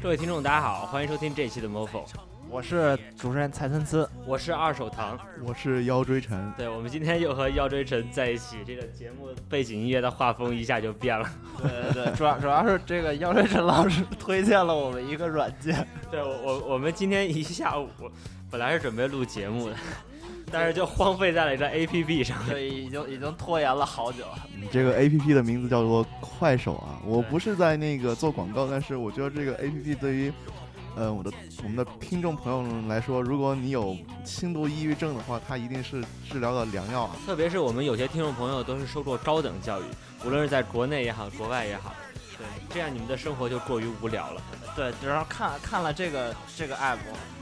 各位听众，大家好，欢迎收听这一期的 MOFO，我是主持人蔡参差，我是二手堂，我是腰椎陈。对，我们今天又和腰椎陈在一起，这个节目背景音乐的画风一下就变了。对对对，主要主要是这个腰椎陈老师推荐了我们一个软件。对，我我我们今天一下午本来是准备录节目的。但是就荒废在了一个 A P P 上，对，已经已经拖延了好久。这个 A P P 的名字叫做快手啊，我不是在那个做广告，但是我觉得这个 A P P 对于，呃，我的我们的听众朋友们来说，如果你有轻度抑郁症的话，它一定是治疗的良药啊。特别是我们有些听众朋友都是受过高等教育，无论是在国内也好，国外也好。对，这样你们的生活就过于无聊了。对，然后看看了这个这个 app，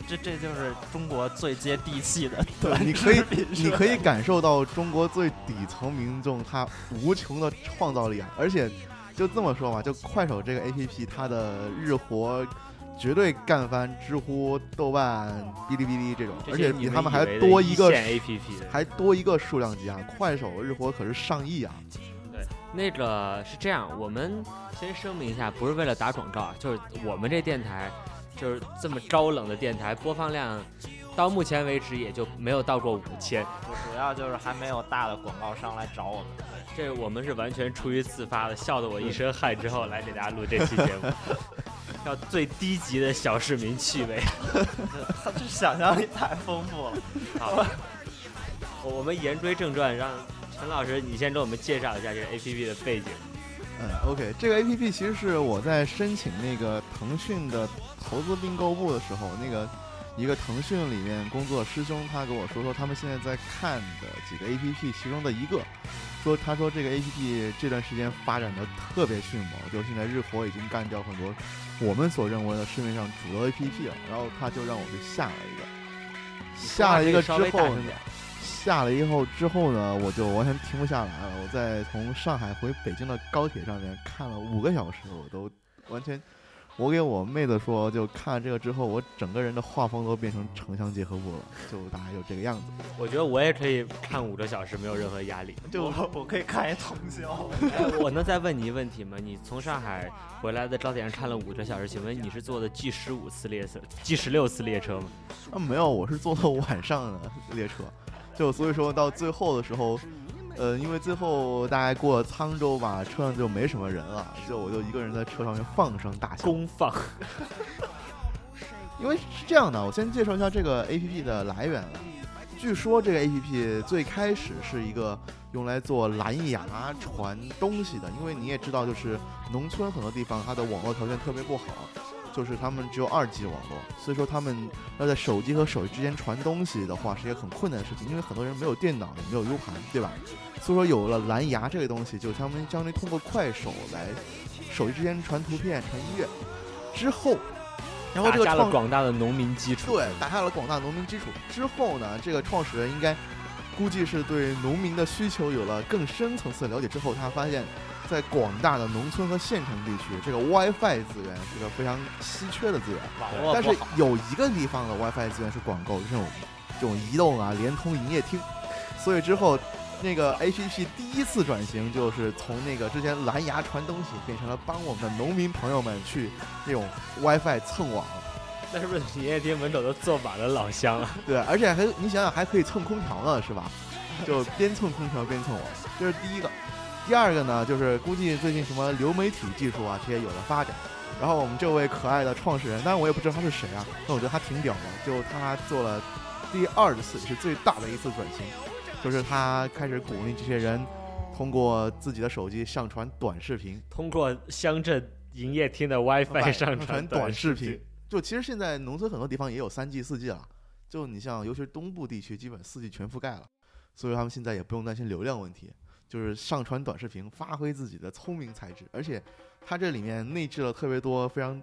这这就是中国最接地气的。对，你可以你可以感受到中国最底层民众他无穷的创造力啊！而且就这么说吧，就快手这个 app，它的日活绝对干翻知乎、豆瓣、哔哩哔哩这种，而且比他们还多一个 app，还多一个数量级啊！快手日活可是上亿啊！那个是这样，我们先声明一下，不是为了打广告啊，就是我们这电台就是这么高冷的电台，播放量到目前为止也就没有到过五千。主要就是还没有大的广告商来找我们，这我们是完全出于自发的，笑得我一身汗之后来给大家录这期节目，要最低级的小市民趣味，他这想象力太丰富了。好，我们言归正传，让。陈老师，你先给我们介绍一下这个 A P P 的背景。嗯，OK，这个 A P P 其实是我在申请那个腾讯的投资并购部的时候，那个一个腾讯里面工作师兄他跟我说说，他们现在在看的几个 A P P 其中的一个，说他说这个 A P P 这段时间发展的特别迅猛，就现在日活已经干掉很多我们所认为的市面上主流 A P P 了，然后他就让我去下了一个，下了一个之后。下了以后之后呢，我就完全停不下来了。我在从上海回北京的高铁上面看了五个小时，我都完全。我给我妹子说，就看了这个之后，我整个人的画风都变成城乡结合部了，就大概就这个样子。我觉得我也可以看五个小时，没有任何压力。就我可以看一通宵。我能再问你一个问题吗？你从上海回来的高铁上看了五个小时，请问你是坐的 G 十五次列车，G 十六次列车吗？啊，没有，我是坐的晚上的列车。就所以说到最后的时候，呃，因为最后大概过了沧州吧，车上就没什么人了，就我就一个人在车上面放声大笑。公放。因为是这样的，我先介绍一下这个 A P P 的来源。据说这个 A P P 最开始是一个用来做蓝牙传东西的，因为你也知道，就是农村很多地方它的网络条件特别不好。就是他们只有二 G 网络，所以说他们要在手机和手机之间传东西的话，是一个很困难的事情，因为很多人没有电脑，也没有 U 盘，对吧？所以说有了蓝牙这个东西，就他们相当于通过快手来手机之间传图片、传音乐之后，然后这个打下了广大的农民基础。对，打下了广大农民基础之后呢，这个创始人应该估计是对农民的需求有了更深层次的了解之后，他发现。在广大的农村和县城地区，这个 WiFi 资源是个非常稀缺的资源。但是有一个地方的 WiFi 资源是广够，就是，这种这种移动啊、联通、营业厅。所以之后，那个 APP 第一次转型就是从那个之前蓝牙传东西，变成了帮我们的农民朋友们去那种 WiFi 蹭网。那是不是营业厅门口都坐满了老乡啊？对，而且还你想想还可以蹭空调呢，是吧？就边蹭空调边蹭网，这是第一个。第二个呢，就是估计最近什么流媒体技术啊这些有了发展，然后我们这位可爱的创始人，当然我也不知道他是谁啊，但我觉得他挺屌的，就他做了第二次也是最大的一次转型，就是他开始鼓励这些人通过自己的手机上传短视频，通过乡镇营业厅的 WiFi 上传短视频。就其实现在农村很多地方也有三 G、四 G 了，就你像尤其是东部地区，基本四 G 全覆盖了，所以他们现在也不用担心流量问题。就是上传短视频，发挥自己的聪明才智，而且它这里面内置了特别多非常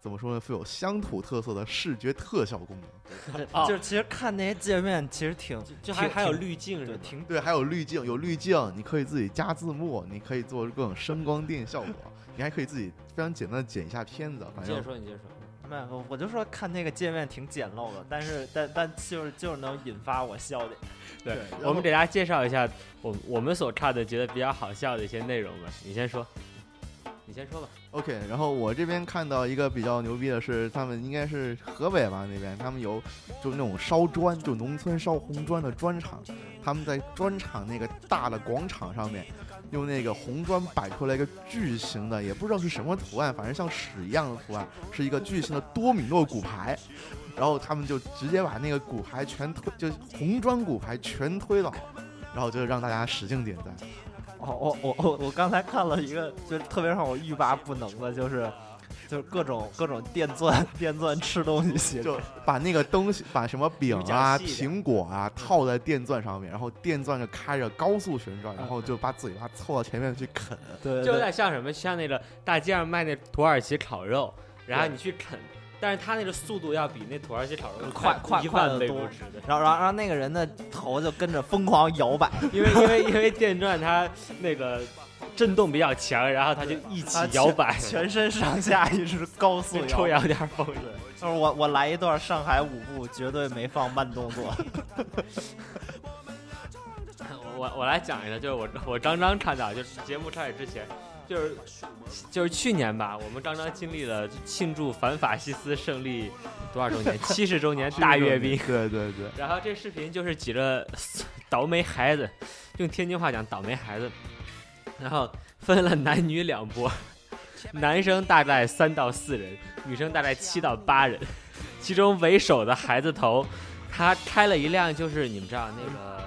怎么说呢，富有乡土特色的视觉特效功能。就是其实看那些界面，其实挺就还还有滤镜，对，挺对，还有滤镜，有滤镜，你可以自己加字幕，你可以做各种声光电效果，你还可以自己非常简单的剪一下片子。反正接着说，你接着说。没有，我就说看那个界面挺简陋的，但是但但就是就是能引发我笑点。对，我们给大家介绍一下我我们所看的觉得比较好笑的一些内容吧。你先说。你先说吧。OK，然后我这边看到一个比较牛逼的是，他们应该是河北吧那边，他们有就那种烧砖，就农村烧红砖的砖厂，他们在砖厂那个大的广场上面，用那个红砖摆出来一个巨型的，也不知道是什么图案，反正像屎一样的图案，是一个巨型的多米诺骨牌。然后他们就直接把那个骨牌全推，就红砖骨牌全推倒，然后就让大家使劲点赞。哦，我我我我刚才看了一个，就特别让我欲罢不能的，就是就是各种各种电钻电钻吃东西写就把那个东西，把什么饼啊、苹果啊套在电钻上面，然后电钻就开着高速旋转，然后就把嘴巴凑到前面去啃。就有对对点像什么，像那个大街上卖那土耳其烤肉，然后你去啃，但是他那个速度要比那土耳其烤肉快快一快得多。然后然后然后那个人的头就跟着疯狂摇摆，因为因为因为电钻它那个震动比较强，然后他就一起摇摆，全身上下一直高速跟 抽摇。羊点风。就是我我来一段上海舞步，绝对没放慢动作。我我来讲一下，就是我我刚刚看到，就是节目开始之前，就是就是去年吧，我们刚刚经历了庆祝反法西斯胜利多少周年，七十周年大阅兵。对对对，然后这视频就是几个倒霉孩子，用天津话讲倒霉孩子，然后分了男女两波，男生大概三到四人，女生大概七到八人，其中为首的孩子头，他开了一辆就是你们知道那个。呃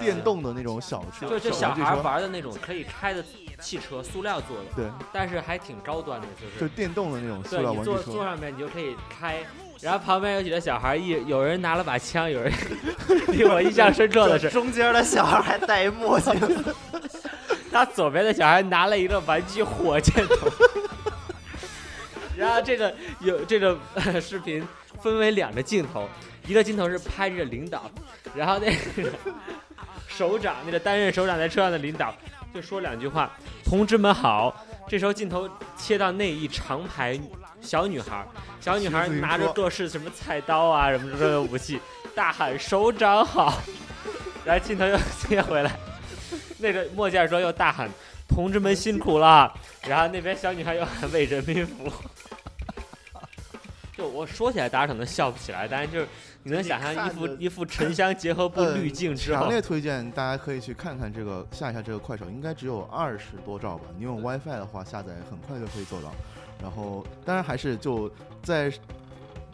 电动的那种小车，就就小孩玩的那种可以开的汽车，塑料做的，对，但是还挺高端的，就是就电动的那种塑对你料玩具车。坐坐上面你就可以开，然后旁边有几个小孩，一有人拿了把枪，有人 令我印象深刻的是，中间的小孩还戴一墨镜，他左边的小孩拿了一个玩具火箭筒，然后这个有这个、视频分为两个镜头，一个镜头是拍着领导，然后那个首长那个担任首长在车上的领导就说两句话：“同志们好。”这时候镜头切到那一长排小女孩，小女孩拿着各式什么菜刀啊什么之类的武器，大喊“首长好”，然后镜头又切回来，那个墨镜说又大喊。同志们辛苦了，然后那边小女孩又喊为人民服务。就我说起来，大家可能笑不起来，但是就是你能想象一副一副沉香结合部呃滤镜之后强，烈推荐大家可以去看看这个，下一下这个快手，应该只有二十多兆吧。你用 WiFi 的话，下载很快就可以做到。然后，当然还是就在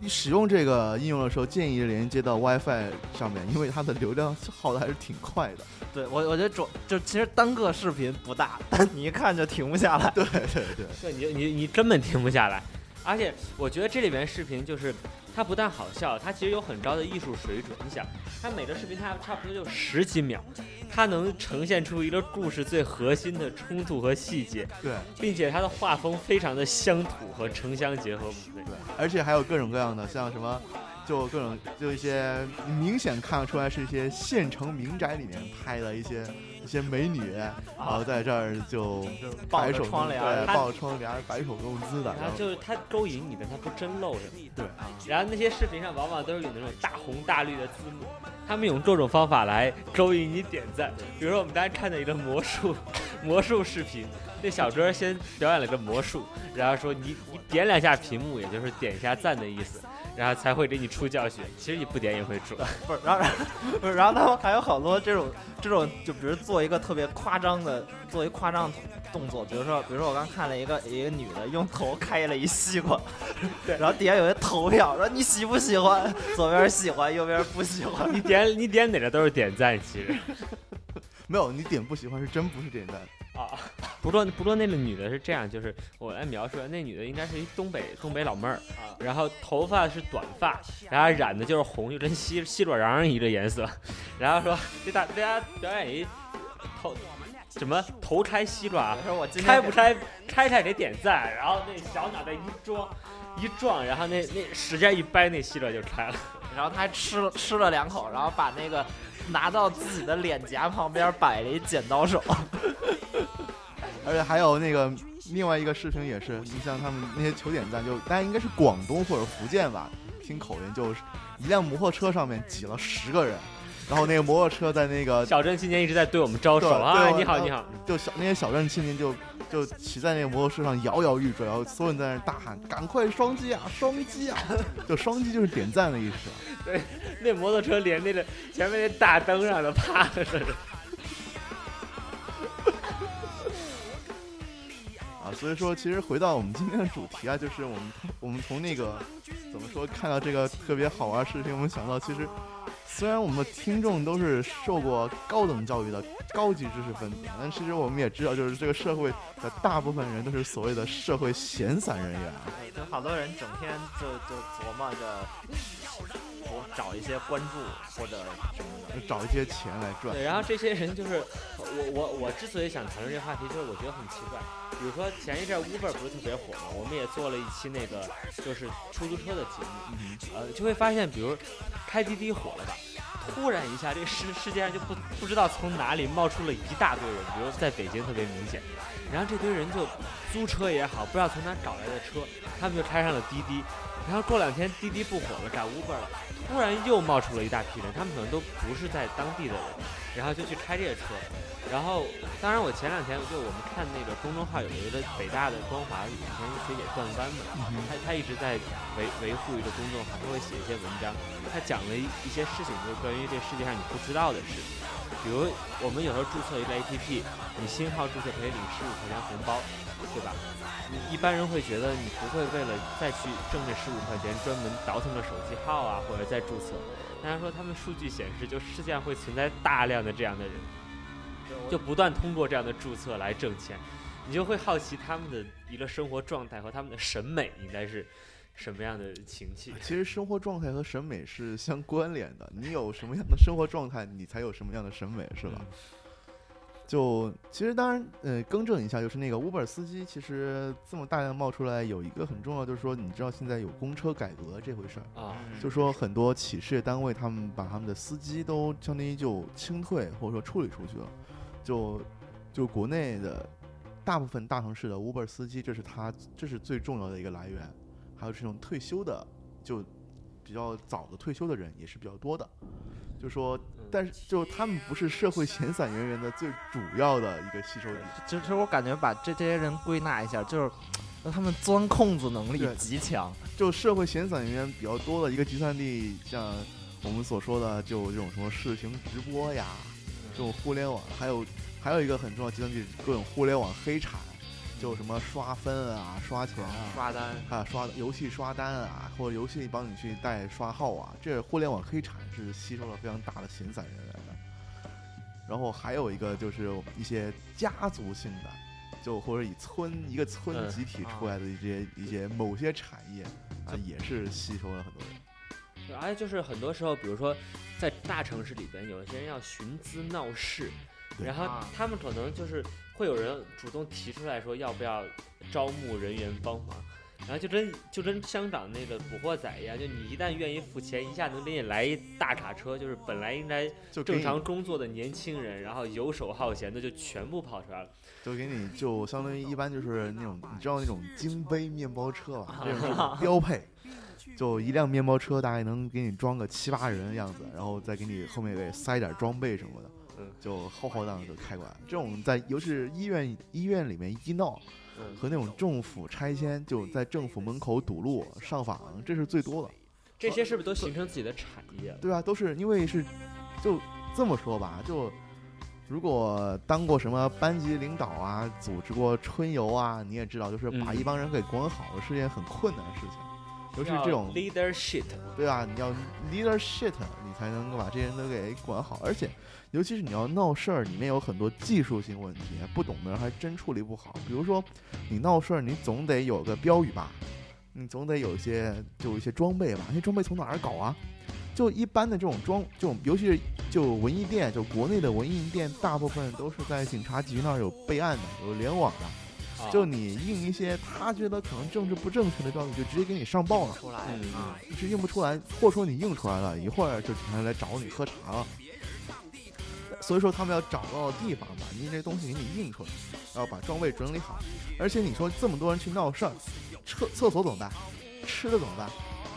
使用这个应用的时候，建议连接到 WiFi 上面，因为它的流量耗的还是挺快的。对我我觉得主就其实单个视频不大，但你一看就停不下来。对 对对，对你你你根本停不下来。而且我觉得这里面视频就是它不但好笑，它其实有很高的艺术水准。你想，它每个视频它差不多就十几秒，它能呈现出一个故事最核心的冲突和细节，对并且它的画风非常的乡土和城乡结合部分。对，而且还有各种各样的，像什么，就各种就一些明显看得出来是一些县城民宅里面拍的一些一些美女，然后在这儿就抱着白手窗帘儿对，她抱着窗帘儿白手弄姿的，然后就是他勾引你的，他不真露着你。对然后那些视频上往往都是有那种大红大绿的字幕，他们用各种方法来勾引你点赞。比如说我们大家看的一个魔术魔术视频，那小哥先表演了个魔术，然后说你你点两下屏幕，也就是点一下赞的意思，然后才会给你出教学。其实你不点也会出。不是，然后然后不是，然后他们还有好多这种这种，就比如做一个特别夸张的，做一夸张的动作，比如说，比如说我刚看了一个一个女的用头开了一西瓜，对然后底下有一投票，说你喜不喜欢，左边喜欢，右边不喜欢。你点你点哪个都是点赞，其实。没有你点不喜欢是真不是点赞，啊，不过不过那个女的是这样，就是我来描述，那女的应该是一东北东北老妹儿啊。然后头发是短发，然后染的就是红，就跟西西瓜瓤一个颜色，然后说给大大家表演一头什么头拆西瓜我，说我今天开不拆，拆开给点赞，然后那小脑袋一撞一撞，然后那那使劲一掰，那西瓜就开了。然后他还吃了吃了两口，然后把那个 拿到自己的脸颊旁边摆了一剪刀手。而且还有那个另外一个视频也是，你像他们那些求点赞，就大家应该是广东或者福建吧，听口音就是一辆摩托车上面挤了十个人，然后那个摩托车在那个小镇青年一直在对我们招手对啊！你好你好，就小那些小镇青年就就骑在那个摩托车上摇摇欲坠，然后所有人在那大喊：“赶快双击啊，双击啊！”就双击就是点赞的意思。对那摩托车连那个前面那大灯上都趴着。啊，所以说其实回到我们今天的主题啊，就是我们我们从那个怎么说看到这个特别好玩的事情，我们想到其实虽然我们的听众都是受过高等教育的高级知识分子，但其实我们也知道，就是这个社会的大部分人都是所谓的社会闲散人员啊。就好多人整天就就琢磨着我找一些关注或者什么的。就找一些钱来赚对，。然后这些人就是我我我之所以想谈论这个话题，就是我觉得很奇怪。比如说前一阵 Uber 不是特别火嘛，我们也做了一期那个就是出租车的节目，呃，就会发现，比如开滴滴火了吧，突然一下这世世界上就不不知道从哪里冒出了一大堆人，比如在北京特别明显，然后这堆人就租车也好，不知道从哪找来的车，他们就开上了滴滴，然后过两天滴滴不火了，改 Uber 了，突然又冒出了一大批人，他们可能都不是在当地的人，然后就去开这个车。然后，当然我前两天就我们看那个公众号有一个北大的光华以前学姐段班嘛，他他一直在维维护一个公众号，他会写一些文章，他讲了一一些事情，就是关于这世界上你不知道的事，比如我们有时候注册一个 APP，你新号注册可以领十五块钱红包，对吧？你一般人会觉得你不会为了再去挣这十五块钱，专门倒腾个手机号啊，或者再注册。但是说他们数据显示，就世界上会存在大量的这样的人，就不断通过这样的注册来挣钱，你就会好奇他们的一个生活状态和他们的审美应该是什么样的情绪。其实生活状态和审美是相关联的，你有什么样的生活状态，你才有什么样的审美，是吧？就其实当然，呃，更正一下，就是那个 Uber 司机，其实这么大量冒出来，有一个很重要，就是说，你知道现在有公车改革这回事儿，啊，就说很多企事业单位，他们把他们的司机都相当于就清退或者说处理出去了，就就国内的大部分大城市的 Uber 司机，这是他这是最重要的一个来源，还有这种退休的，就比较早的退休的人也是比较多的，就说，但是就他们不是社会闲散人员的最主要的一个吸收点。就其实我感觉把这这些人归纳一下，就是那他们钻空子能力极强。就社会闲散人员比较多的一个集散地，像我们所说的，就这种什么视频直播呀，这种互联网，还有还有一个很重要的集散地，各种互联网黑产，就什么刷分啊、刷钱啊，刷单，还有刷游戏刷单啊，或者游戏帮你去带刷号啊，这互联网黑产是吸收了非常大的闲散人员的。然后还有一个就是一些家族性的，就或者以村一个村嗯集体出来的一些、一些某些产业啊，也是吸收了很多人。对而且就是很多时候，比如说在大城市里边，有些人要寻滋闹事，然后啊他们可能就是会有人主动提出来说要不要招募人员帮忙，然后就跟就跟香港那个古惑仔一样，就你一旦愿意付钱，一下能给你来一大卡车，就是本来应该正常工作的年轻人，然后游手好闲的就全部跑出来了。就给你就相当于一般就是那种你知道那种金杯面包车吧，这种 标配。就一辆面包车大概能给你装个七八人的样子，然后再给你后面给塞点装备什么的，嗯就浩浩荡荡就开过来。这种在尤其是医院医院里面医闹嗯，和那种政府拆迁，就在政府门口堵路上访，这是最多的。这些是不是都形成自己的产业了？对啊，都是因为是就这么说吧，就如果当过什么班级领导啊，组织过春游啊，你也知道，就是把嗯一帮人给管好是件很困难的事情。尤其是这种 leadership，对吧，你要 leadership，你才能够把这些人都给管好。而且，尤其是你要闹事儿，里面有很多技术性问题，不懂的人还真处理不好。比如说，你闹事儿，你总得有个标语吧，你总得有一些就一些装备吧，那些装备从哪儿搞啊？就一般的这种装，这种尤其是就文艺店，就国内的文艺店，大部分都是在警察局那儿有备案的，有联网的。啊就你印一些他觉得可能政治不正确的标语，就直接给你上报了。出来嗯啊，一直印不出来，或者说你印出来了，一会儿就警察来找你喝茶了。所以说他们要找到地方把你这东西给你印出来，然后把装备整理好。而且你说这么多人去闹事儿，厕厕所怎么办？吃的怎么办？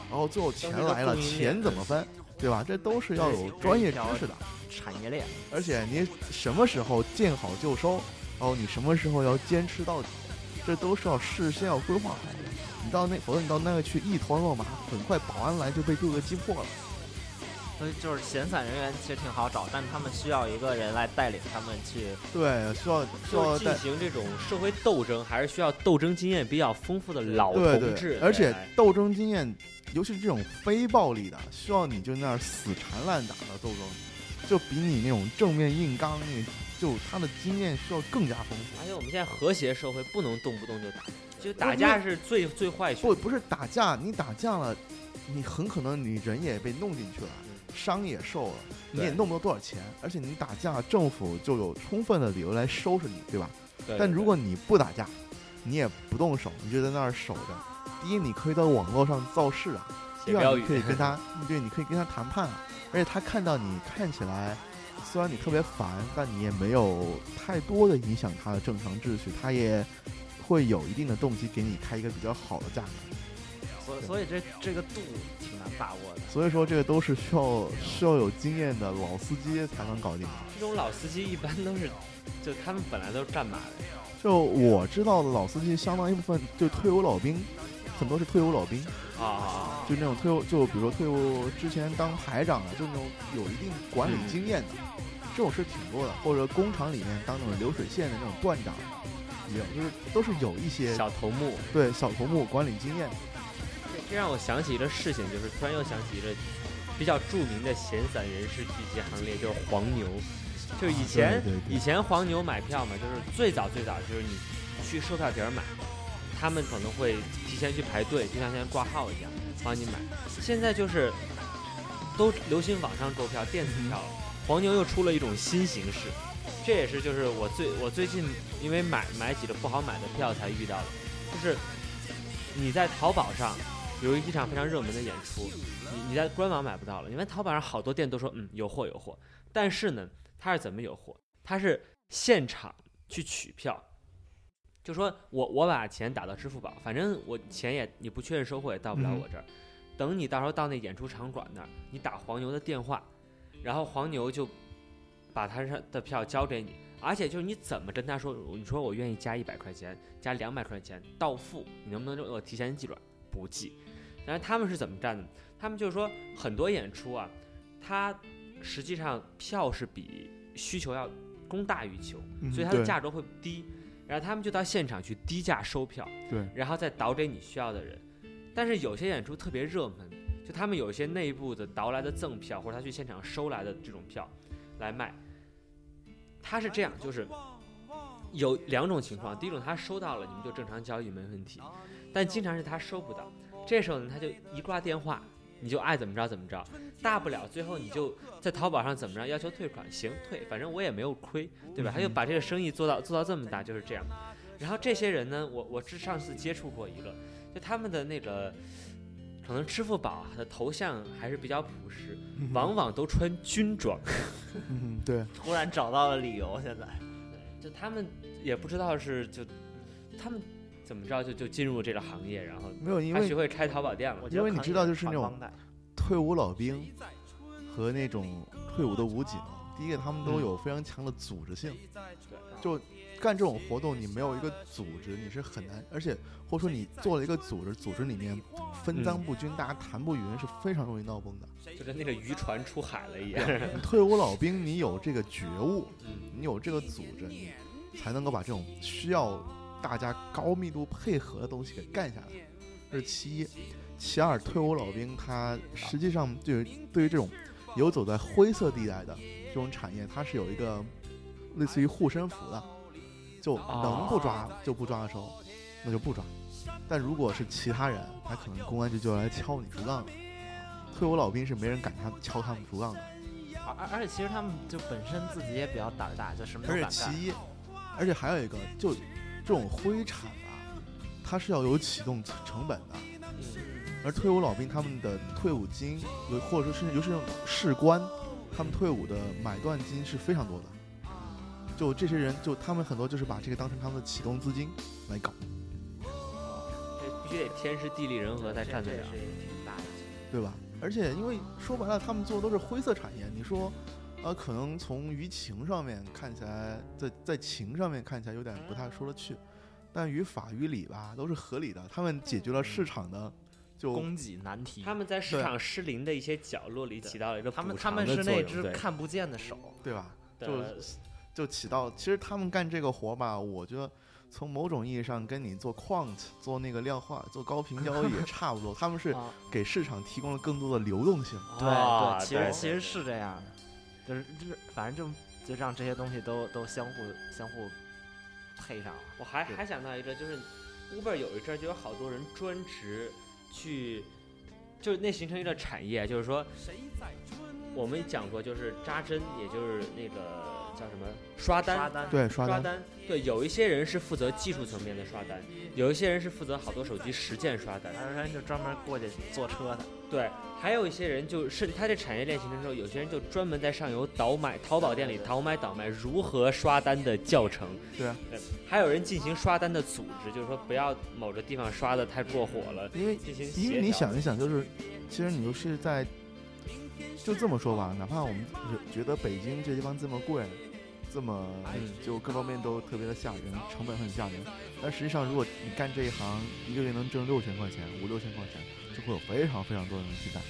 然后最后钱来了，钱怎么分？对吧？这都是要有专业知识的，产业链。而且你什么时候见好就收，你什么时候要坚持到底，这都是要事先要规划好的。你到那，否则你到那个去一团乱麻，很快保安来就被各个击破了。所以就是闲散人员其实挺好找，但他们需要一个人来带领他们去。对，需要需要进行这种社会斗争，还是需要斗争经验比较丰富的老同志。而且斗争经验，尤其是这种非暴力的，需要你就那样死缠烂打的斗争，就比你那种正面硬刚，那就他的经验需要更加丰富。而且我们现在和谐社会不能动不动就打，就打架是最最坏。不不是打架，你打架了，你很可能你人也被弄进去了。伤也受了，你也弄不到多少钱，而且你打架，政府就有充分的理由来收拾你，对吧？但如果你不打架，你也不动手，你就在那儿守着。第一，你可以在网络上造势啊；第二，你可以跟 他，对，你可以跟他谈判啊。而且他看到你看起来，虽然你特别烦，但你也没有太多的影响他的正常秩序，他也会有一定的动机给你开一个比较好的价格。所所以这这个度挺难把握的，所以说这个都是需要需要有经验的老司机才能搞定。这种老司机一般都是，就他们本来都是战马的。就我知道的老司机，相当一部分就退伍老兵，很多是退伍老兵啊，就那种退伍，就比如说退伍之前当排长的，就那种有一定管理经验的，这种事挺多的。或者工厂里面当那种流水线的那种段长，也有，就是都是有一些小头目，对小头目管理经验。这让我想起一个事情，就是突然又想起一个比较著名的闲散人士聚集行列，就是黄牛。就是以前以前黄牛买票嘛，就是最早最早就是你去售票点买，他们可能会提前去排队，就像现在挂号一样帮你买。现在就是都流行网上购票、电子票，黄牛又出了一种新形式。这也是就是我最我最近因为买买几个不好买的票才遇到的，就是你在淘宝上。有一场非常热门的演出，你你在官网买不到了，因为淘宝上好多店都说嗯有货有货，但是呢，他是怎么有货？他是现场去取票，就说我我把钱打到支付宝，反正我钱也你不确认收货也到不了我这儿，等你到时候到那演出场馆那儿，你打黄牛的电话，然后黄牛就把他上的票交给你，而且就是你怎么跟他说，你说我愿意加一百块钱，加两百块钱到付，你能不能我提前记转？不记。然后他们是怎么干的？他们就是说很多演出啊，它实际上票是比需求要供大于求，所以它的价格会低。然后他们就到现场去低价收票，对，然后再倒给你需要的人。但是有些演出特别热门，就他们有一些内部的倒来的赠票，或者他去现场收来的这种票来卖。他是这样，就是有两种情况：第一种他收到了，你们就正常交易没问题；但经常是他收不到。这时候呢，他就一挂电话，你就爱怎么着怎么着，大不了最后你就在淘宝上怎么着要求退款，行退，反正我也没有亏，对吧？他就把这个生意做到做到这么大，就是这样。然后这些人呢，我我是上次接触过一个，就他们的那个可能支付宝的头像还是比较朴实，往往都穿军装。嗯，对。突然找到了理由，现在，就他们也不知道是就他们。怎么着就就进入这个行业，然后没有因为学会开淘宝店了。因为你知道，就是那种退伍老兵和那种退伍的武警，第一个他们都有非常强的组织性。就干这种活动，你没有一个组织，你是很难。而且或者说你做了一个组织，组织里面分赃不均，大家谈不匀，是非常容易闹崩的。就跟那个渔船出海了一样。退伍老兵，你有这个觉悟，你有这个组织，你才能够把这种需要。大家高密度配合的东西给干下来，这是其一。其二，退伍老兵他实际上对对于这种游走在灰色地带的这种产业，他是有一个类似于护身符的，就能不抓就不抓的时候，那就不抓。但如果是其他人，他可能公安局就要来敲你竹杠了。退伍老兵是没人敢他敲他们竹杠的，而而且其实他们就本身自己也比较胆大，就什么都敢干。而且其一，而且还有一个就。这种灰产啊，它是要有启动成本的，而退伍老兵他们的退伍金，有或者说是尤其是士官，他们退伍的买断金是非常多的。就这些人，就他们很多就是把这个当成他们的启动资金来搞。这必须得天时地利人和才干得了，挺大的，对吧？而且因为说白了，他们做的都是灰色产业。你说，呃，可能从舆情上面看起来，在在情上面看起来有点不太说得去，但于法于理吧，都是合理的。他们解决了市场的就供给难题。他们在市场失灵的一些角落里起到了一个他们补他们是偿的作用，那只看不见的手。对吧？就就起到，其实他们干这个活儿吧，我觉得从某种意义上跟你做 quant、做那个量化、做高频交易也 差不多。他们是啊给市场提供了更多的流动性。对啊对，其实其实是这样的，就是就是反正就就让这些东西都都相互相互配上了。我还还想到一个，就是 Uber 有一阵儿就有好多人专职去，就是那形成一个产业，就是说，我们讲过，就是扎针，也就是那个叫什么刷单，刷单对，刷单。刷单，对，有一些人是负责技术层面的刷单，有一些人是负责好多手机实践刷单，还有人就专门过去坐车的，对，还有一些人就是他这产业链形成之后，有些人就专门在上游倒买淘宝店里倒买倒卖如何刷单的教程，对啊，还有人进行刷单的组织，就是说不要某个地方刷的太过火了，因为进行因为你想一想，就是其实你就是在就这么说吧，哪怕我们觉觉得北京这地方这么贵，这么就各方面都特别的吓人，成本很吓人，但实际上如果你干这一行，一个月能挣六千块钱、五六千块钱，就会有非常非常多的人去干。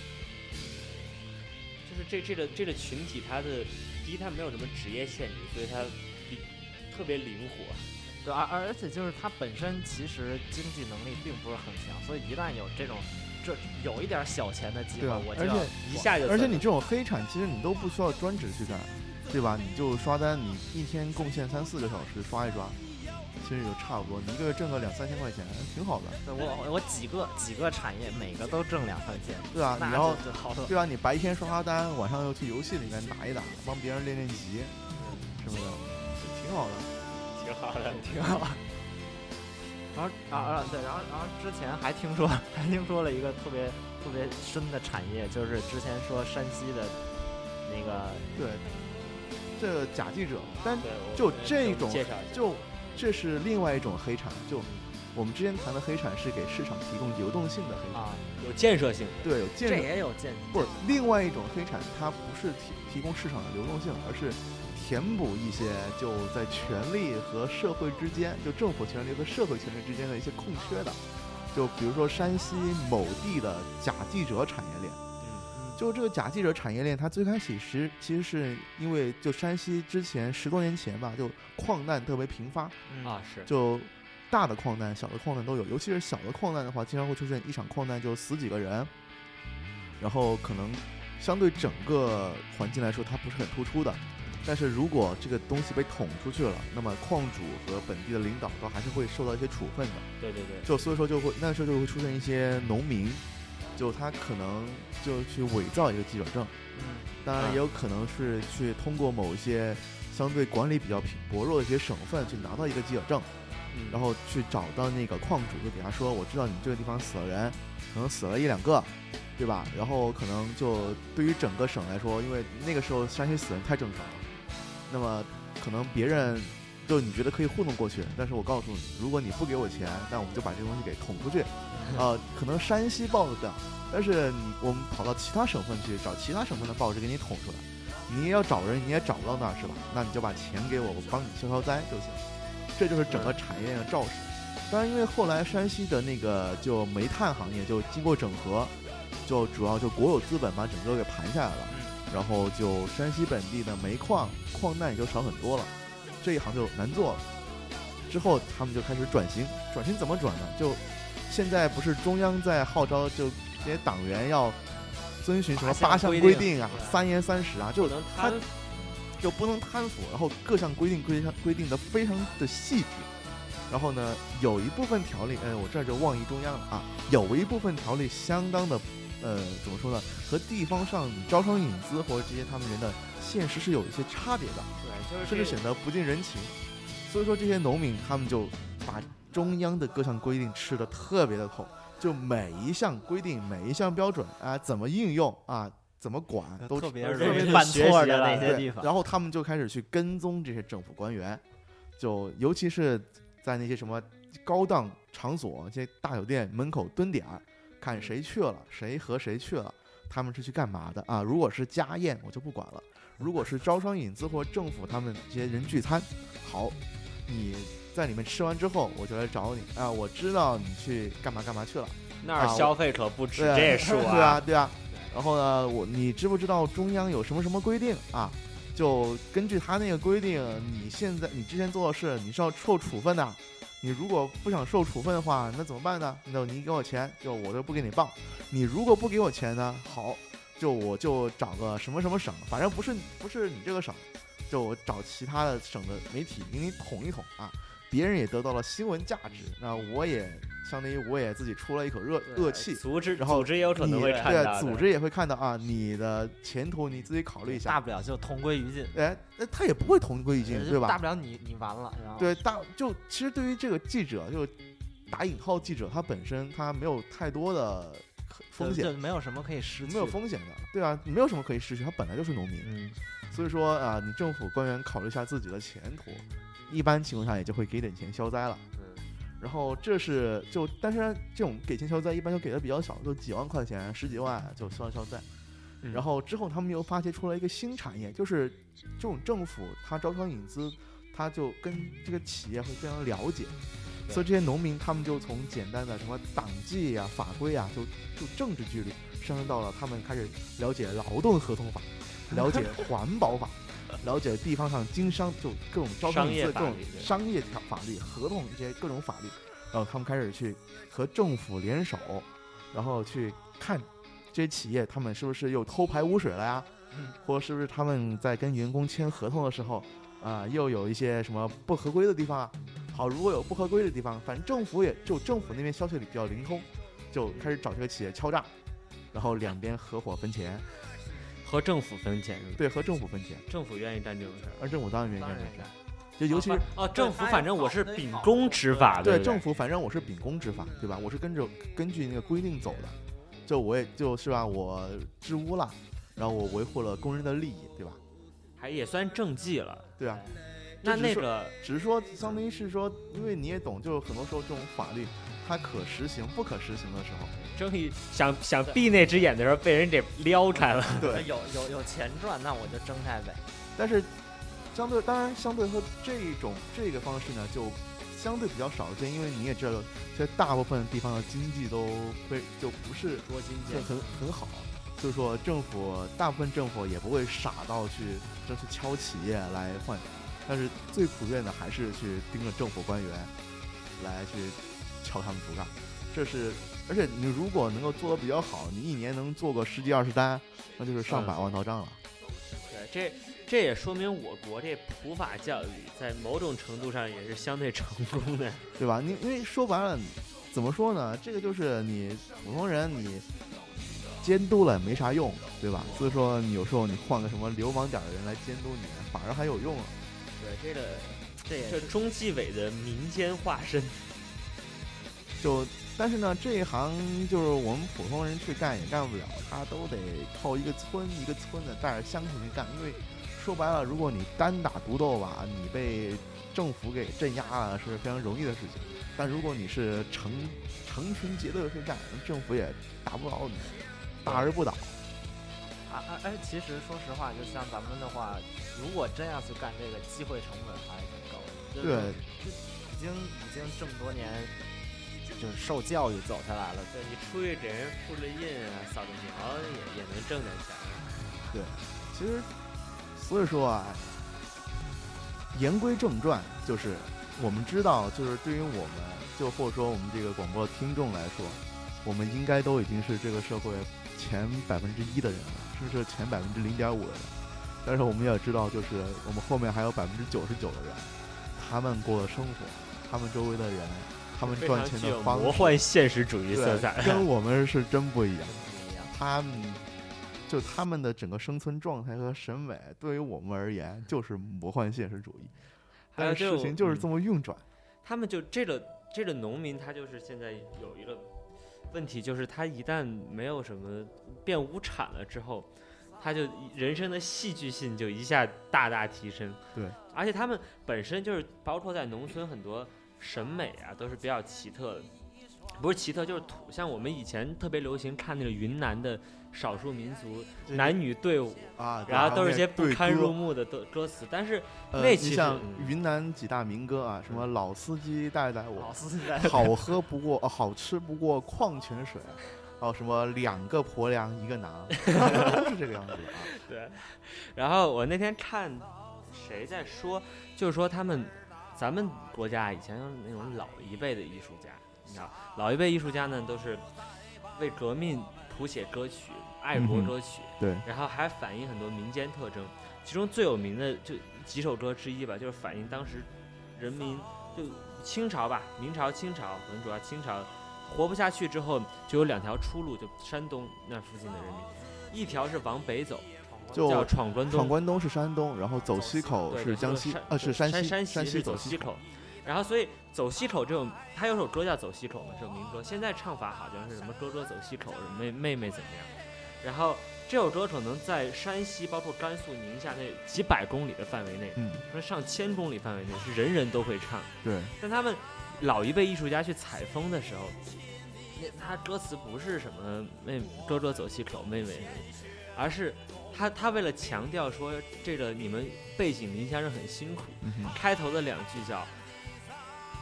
就是这这个这个群体，他的第一他没有什么职业限制，所以他比特别灵活。对，而而且就是它本身其实经济能力并不是很强，所以一旦有这种这有一点小钱的机会，我而且一下就而且你这种黑产，其实你都不需要专职去干，对吧？你就刷单，你一天贡献三四个小时刷一刷，其实也就差不多，你一个月挣个两三千块钱，挺好的，对我我几个几个产业每个都挣两三千，对吧？那然后。对啊？你白天刷刷单，晚上又去游戏里面打一打，帮别人练练级，什么的，挺好的。挺好的，挺好。然后啊啊对，然后然后之前还听说 还听说了一个特别特别深的产业，就是之前说山西的那个对，这个假记者，但就这种介绍一下，就这是另外一种黑产，就我们之前谈的黑产是给市场提供流动性的黑产，啊，有建设性，对，有建设。也有建不是另外一种黑产，它不是提提供市场的流动性，而是填补一些就在权力和社会之间，就政府权力和社会权力之间的一些空缺的。就比如说山西某地的假记者产业链，嗯，就这个假记者产业链，它最开始实其实是因为就山西之前十多年前吧，就矿难特别频发，嗯。啊是，就大的矿难、小的矿难都有，尤其是小的矿难的话，经常会出现一场矿难就死几个人，然后可能相对整个环境来说它不是很突出的，但是如果这个东西被捅出去了，那么矿主和本地的领导都还是会受到一些处分的。对对对，就所以说就会那时候就会出现一些农民，就他可能就去伪造一个记者证，嗯当然啊也有可能是去通过某一些相对管理比较贫薄弱的一些省份去拿到一个记者证。嗯然后去找到那个矿主，就给他说，我知道你这个地方死了人，可能死了一两个，对吧？然后可能就对于整个省来说，因为那个时候山西死人太正常了，那么可能别人就你觉得可以糊弄过去，但是我告诉你，如果你不给我钱，那我们就把这个东西给捅出去，呃，可能山西报得掉，但是你我们跑到其他省份去找其他省份的报纸给你捅出来，你也要找人，你也找不到那儿是吧？那你就把钱给我，我帮你消消灾就行。这就是整个产业链的肇始。当然，因为后来山西的那个就煤炭行业就经过整合，就主要就国有资本把整个给盘下来了，然后就山西本地的煤矿矿难也就少很多了，这一行就难做了。之后他们就开始转型，转型怎么转呢？就现在不是中央在号召，就这些党员要遵循什么八项规定啊、三严三实啊，就不能他贪就不能贪腐，然后各项规定规定规定的非常的细致。然后呢，有一部分条例，嗯，我这儿就妄议中央了啊，有一部分条例相当的，呃，怎么说呢，和地方上招商引资或者这些他们人的现实是有一些差别的。对，就是甚至显得不近人情。所以说，这些农民他们就把中央的各项规定吃得特别的透，就每一项规定、每一项标准啊，怎么应用啊，怎么管，都特别特容易犯错的那些地方，然后他们就开始去跟踪这些政府官员，就尤其是在那些什么高档场所、这些大酒店门口蹲点儿，看谁去了，谁和谁去了。他们是去干嘛的啊？如果是家宴，我就不管了；如果是招商引资或政府他们这些人聚餐，好，你在里面吃完之后，我就来找你啊！我知道你去干嘛干嘛去了。那儿消费可不止这 数对啊，对啊。然后呢，我你知不知道中央有什么什么规定啊？就根据他那个规定，你现在你之前做的事，你是要受处分的。你如果不想受处分的话，那怎么办呢？那你给我钱，就我就不给你报。你如果不给我钱呢，好，就我就找个什么什么省，反正不是不是你这个省，就我找其他的省的媒体给你捅一捅啊。别人也得到了新闻价值，那我也相当于我也自己出了一口热恶气。组织然后组织也有可能会看到的组织也会看到啊，你的前途你自己考虑一下大。不了就同归于尽，哎，那他也不会同归于尽，对吧？大不了你你完了，然后对，大就其实对于这个记者，就打引号记者，他本身他没有太多的风险，就没有什么可以失去，没有风险的，对啊，没有什么可以失去，他本来就是农民，嗯，所以说啊，你政府官员考虑一下自己的前途，一般情况下也就会给点钱消灾了。嗯然后这是就，但是这种给钱消灾一般就给的比较少，就几万块钱、十几万就消消灾。嗯然后之后他们又发掘出来一个新产业，就是这种政府他招商引资，他就跟这个企业会非常了解，所以这些农民他们就从简单的什么党纪呀、法规啊，就就政治纪律，上升到了他们开始了解劳动合同法，了解环保法。了解地方上经商就各种招商商业各种商业条法律、合同这些各种法律，然后他们开始去和政府联手，然后去看这些企业他们是不是又偷排污水了呀？或者是不是他们在跟员工签合同的时候，啊、又有一些什么不合规的地方啊？好，如果有不合规的地方，反正政府也就政府那边消息里比较灵通，就开始找这个企业敲诈，然后两边合伙分钱，和政府分钱是吧？对，和政府分钱，政府愿意干这种事儿。而政府当然愿意干这种事儿，就尤其是哦，政府反正我是秉公执法的，对政府，反正我是秉公执法，对吧？我是跟着根据那个规定走的，就我也就是吧，我治污了，然后我维护了工人的利益，对吧？还也算政绩了。对啊，那那个只是说相当于是说，因为你也懂，就是很多时候这种法律它可实行不可实行的时候，终于想想闭那只眼的时候，被人给撩开了。对，有有有钱赚，那我就睁开呗。但是相对当然相对说这种这个方式呢，就相对比较少见，因为你也知道，其实大部分地方的经济都非就不是捉襟很见肘很很好，所以说政府大部分政府也不会傻到去就去敲企业来换，但是最普遍的还是去盯着政府官员来去敲他们竹杠，这是而且你如果能够做的比较好，你一年能做个十几二十单，那就是上百万到账了。对，这这也说明我国这普法教育在某种程度上也是相对成功的。对吧？你因为说白了，怎么说呢？这个就是你普通人你监督了没啥用，对吧？所以说你有时候你换个什么流氓点的人来监督你，反而还有用了。对，这个这也是这中纪委的民间化身。就但是呢，这一行就是我们普通人去干也干不了，他都得靠一个村一个村的带着乡亲去干。因为说白了，如果你单打独斗吧，你被政府给镇压了是非常容易的事情。但如果你是成成群结队去干，政府也打不倒你，大而不倒。啊啊哎，其实说实话，就像咱们的话，如果真要去干这个，机会成本还是挺高的。对，就已经已经这么多年，就是受教育走下来了。对你出去给人复了印啊、扫个描也也能挣点钱。对其实，所以说啊，言归正传，就是我们知道，就是对于我们，就或者说我们这个广播听众来说，我们应该都已经是这个社会前百分之一的人了，甚至是前百分之零点五的人。但是我们也知道，就是我们后面还有百分之九十九的人，他们过的生活，他们周围的人，他们赚钱的方式，魔幻现实主义色，彩。跟我们是真不一样。他们就他们的整个生存状态和审美，对于我们而言就是魔幻现实主义。但是还有就事情就是嗯这么运转。他们就这个这个农民，他就是现在有一个问题，就是他一旦没有什么变无产了之后，他就人生的戏剧性就一下大大提升。对，而且他们本身就是包括在农村很多审美啊都是比较奇特的，不是奇特就是土，像我们以前特别流行看那个云南的少数民族男女队伍，啊，然后都是一些不堪入目。目的歌歌词，但是呃那其实你像嗯云南几大民歌啊，什么老司机带带我，老司机在好喝不过，呃，好吃不过矿泉水，还有什么两个婆娘一个囊，都 是这个样子的啊。对，然后我那天看谁在说，就是说他们咱们国家以前有那种老一辈的艺术家，你知道，老一辈艺术家呢都是为革命谱写歌曲、爱国歌曲，对，然后还反映很多民间特征，其中最有名的就几首歌之一吧，就是反映当时人民就清朝吧，明朝、清朝，可能主要清朝活不下去之后，就有两条出路，就山东那附近的人民，一条是往北走，就叫闯关东闯，关东是山东，然后走西口，是江西，呃，是山西，山山是走。西口。然后，所以走西口这种，他有首歌叫《走西口》嘛，这首民歌。现在唱法好像是什么“哥哥走西口”，什么妹妹妹怎么样。然后这首歌可能在山西，包括甘肃、宁夏那几百公里的范围内，嗯，说上千公里范围内是人人都会唱。对，但他们老一辈艺术家去采风的时候，那他歌词不是什么妹哥哥走西口，妹妹，而是他他为了强调说这个你们背井离乡是很辛苦，嗯，开头的两句叫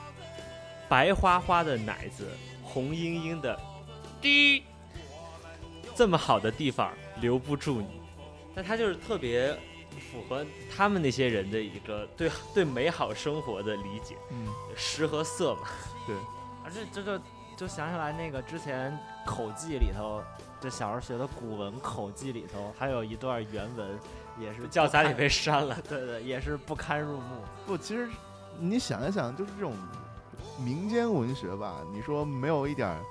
“白花花的奶子，红莹莹的滴”，这么好的地方留不住你，但他就是特别符合他们那些人的一个对对美好生活的理解，嗯，食和色嘛。对，而且这就就想起来那个之前口技里头，就小时候学的古文口技里头，还有一段原文，也是教材里被删了。对对，也是不堪入目。不，其实你想一想，就是这种民间文学吧，你说没有一点儿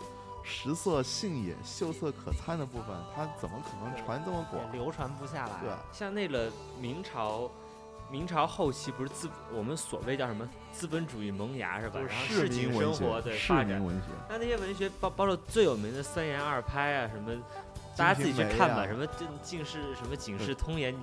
食色性也、秀色可餐的部分，它怎么可能传这么广？流传不下来。对啊，像那个明朝，明朝后期不是资我们所谓叫什么资本主义萌芽是吧？然后市市井民生活对发展民，文学，那那些文学包包括最有名的三言二拍啊，什么，大家自己去看吧，啊什么进进士什么警世通言，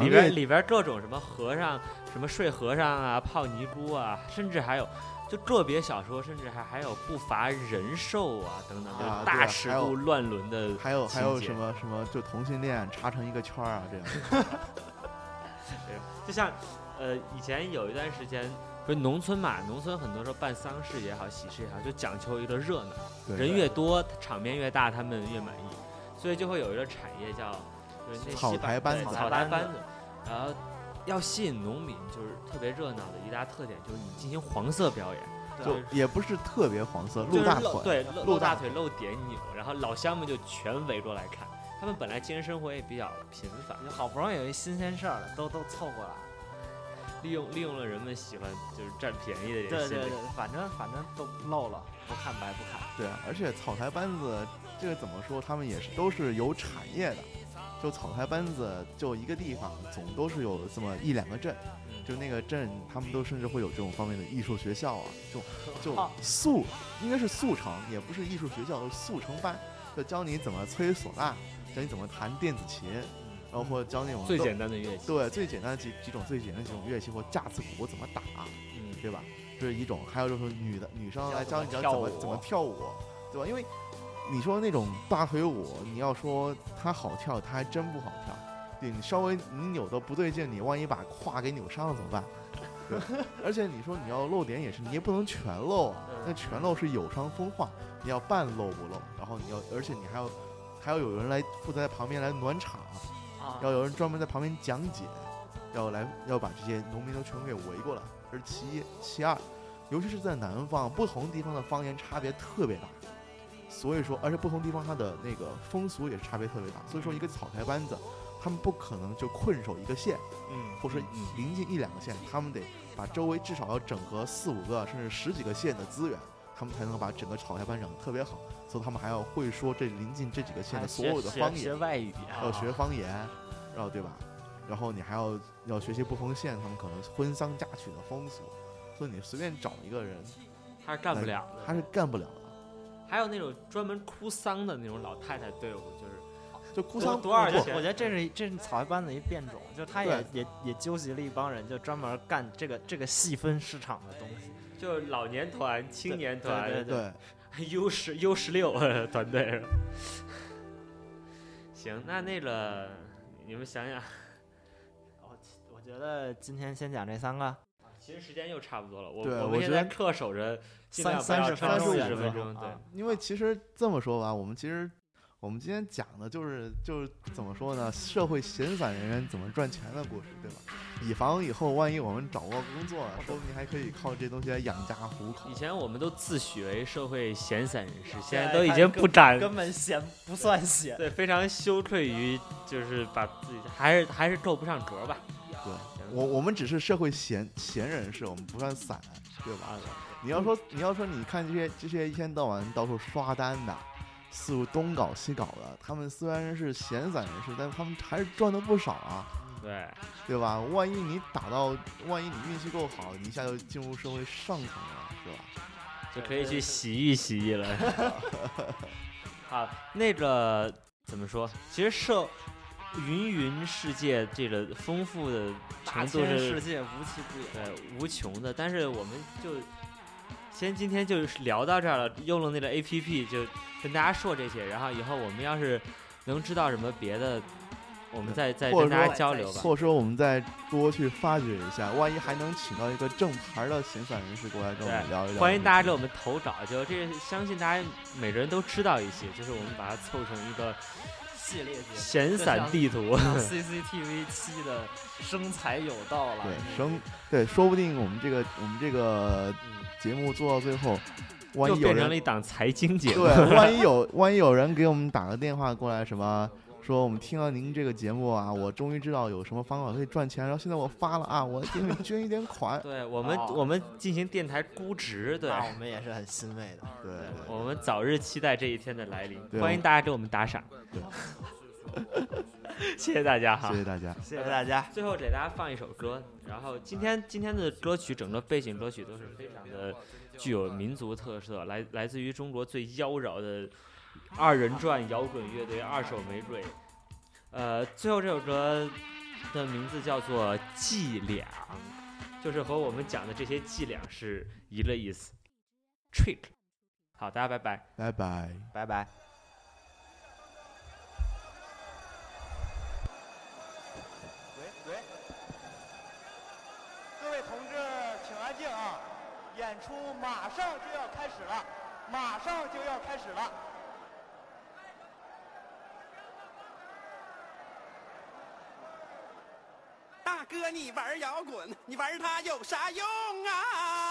里边里边各种什么和尚，什么睡和尚啊，泡尼姑啊，甚至还有。就个别小说，甚至还还有不乏人兽啊等等，就大尺度乱伦的还有还有什么什么，就同性恋插成一个圈儿啊，这样。对，就像呃以前有一段时间，不是农村嘛，农村很多时候办丧事也好，喜事也好，就讲求一个热闹，对人越多，场面越大，他们越满意，所以就会有一个产业叫就是那草台班子草台班子草台班子，然后要吸引农民，就是特别热闹的一大特点就是你进行黄色表演，就也不是特别黄色，露大腿，对，露露大露大腿、露点扭，然后老乡们就全围过来看。他们本来精神生活也比较频繁，就好不容易有一新鲜事儿了，都都凑过来。利用利用了人们喜欢就是占便宜的这对对对个心理。，反正反正都漏了，不看白不看。对，而且草台班子这个怎么说，他们也是都是有产业的。就草台班子，就一个地方，总都是有这么一两个镇，嗯就那个镇，他们都甚至会有这种方面的艺术学校啊，就 就啊速，应该是速成，也不是艺术学校，是速成班，就教你怎么吹唢呐，教你怎么弹电子琴，然后或者教那种最简单的乐器。对最简单的几几种最简单的几种乐器或架子鼓怎么打，嗯，对吧？这是一种，还有就是女的女生来教你教跳怎么怎么跳舞，对吧？因为你说那种大腿舞，你要说它好跳，它还真不好跳。对你稍微你扭的不对劲，你万一把胯给扭伤了怎么办？对，而且你说你要露点也是，你也不能全露啊，那全露是有伤风化，你要半露不露，然后你要，而且你还要还要有人来负责在旁边来暖场，啊要有人专门在旁边讲解，要来要把这些农民都全给围过来。这是其一，其二，尤其是在南方，不同地方的方言差别特别大，所以说，而且不同地方它的那个风俗也是差别特别大。所以说，一个草台班子，他们不可能就困守一个县，嗯，或者说嗯临近一两个县，他们得把周围至少要整合四五个甚至十几个县的资源，他们才能把整个草台班长得特别好。所以他们还要会说这临近这几个县的所有的方言学，外语啊，要学方言，然后对吧？然后你还要要学习不同县他们可能婚丧嫁娶的风俗，所以你随便找一个人，他是干不了的。他是干不了的。还有那种专门哭丧的那种老太太队伍，就是就哭丧不多多少钱我觉得这是这是草台班子一变种，就他也也也纠集了一帮人，就专门干这个这个细分市场的东西。就是老年团、青年团，对对对，U 十 U 十六 团队是吧？行，那那个你们想想，我我觉得今天先讲这三个，其实时间又差不多了，我我们现在恪守着三30不要超分钟四十左右分钟，对啊。因为其实这么说吧，我们其实我们今天讲的就是就是怎么说呢，社会闲散人员怎么赚钱的故事，对吧？以防以后万一我们找不到工作，说不定还可以靠这东西来养家糊口以。前我们都自诩为社会闲散人士，现在都已经不沾根本闲不算闲。对，非常羞愧于就是把自己还是还是够不上格吧。对我我们只是社会闲闲人士，我们不算散，对吧？啊，你要说你要说你看这些这些一天到晚到处刷单的，四处东搞西搞的，他们虽然是闲散人士，但他们还是赚的不少啊。对，对吧？万一你打到，万一你运气够好，你一下就进入社会上层了，是吧？就可以去洗浴洗浴了。好，那个怎么说？其实社芸芸世界这个丰富的大程度是世界无奇不有。对无穷的，但是我们就先今天就是聊到这儿了，用了那个 A P P 就跟大家说这些，然后以后我们要是能知道什么别的，我们再再跟大家交流吧。或者说我们再多去发掘一下，万一还能请到一个正牌的闲散人士过来跟我们聊一聊。欢迎大家给我们投稿，就这相信大家每个人都知道一些，就是我们把它凑成一个系列节目，闲散地图。CCTV 七的生财有道了。对嗯生对，说不定我们这个我们这个嗯，节目做到最后，万一有人变成了一档财经节目。对，万一有万一有人给我们打个电话过来，什么说我们听了您这个节目啊，我终于知道有什么方法可以赚钱，然后现在我发了啊，我给你们 捐一点款。对我们，哦我们进行电台估值，对，那我们也是很欣慰的。对对我们早日期待这一天的来临。欢迎大家给我们打赏。对谢谢大家哈谢。谢大家。谢谢大家。最后给大家放一首歌，然后今天今天的歌曲整个背景歌曲都是非常的具有民族特色，来来自于中国最妖娆的二人转摇滚乐队二手玫瑰。呃，最后这首歌的名字叫做《伎俩》，就是和我们讲的这些伎俩是一个意思，trick。好，大家拜拜。拜拜。拜拜。喂喂，各位同志，请安静啊！演出马上就要开始了，马上就要开始了。大哥，你玩摇滚，你玩它有啥用啊？